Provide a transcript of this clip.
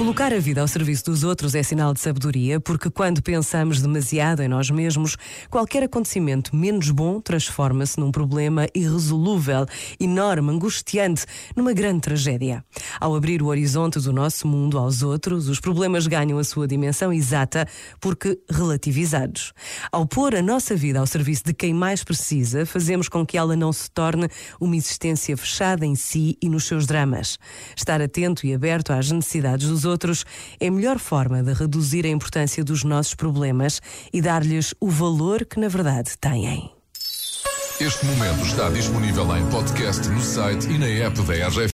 Colocar a vida ao serviço dos outros é sinal de sabedoria, porque quando pensamos demasiado em nós mesmos, qualquer acontecimento menos bom transforma-se num problema irresolúvel, enorme, angustiante, numa grande tragédia. Ao abrir o horizonte do nosso mundo aos outros, os problemas ganham a sua dimensão exata porque relativizados. Ao pôr a nossa vida ao serviço de quem mais precisa, fazemos com que ela não se torne uma existência fechada em si e nos seus dramas. Estar atento e aberto às necessidades dos outros é a melhor forma de reduzir a importância dos nossos problemas e dar-lhes o valor que na verdade têm. Este momento está disponível em podcast no site e na app da RGF.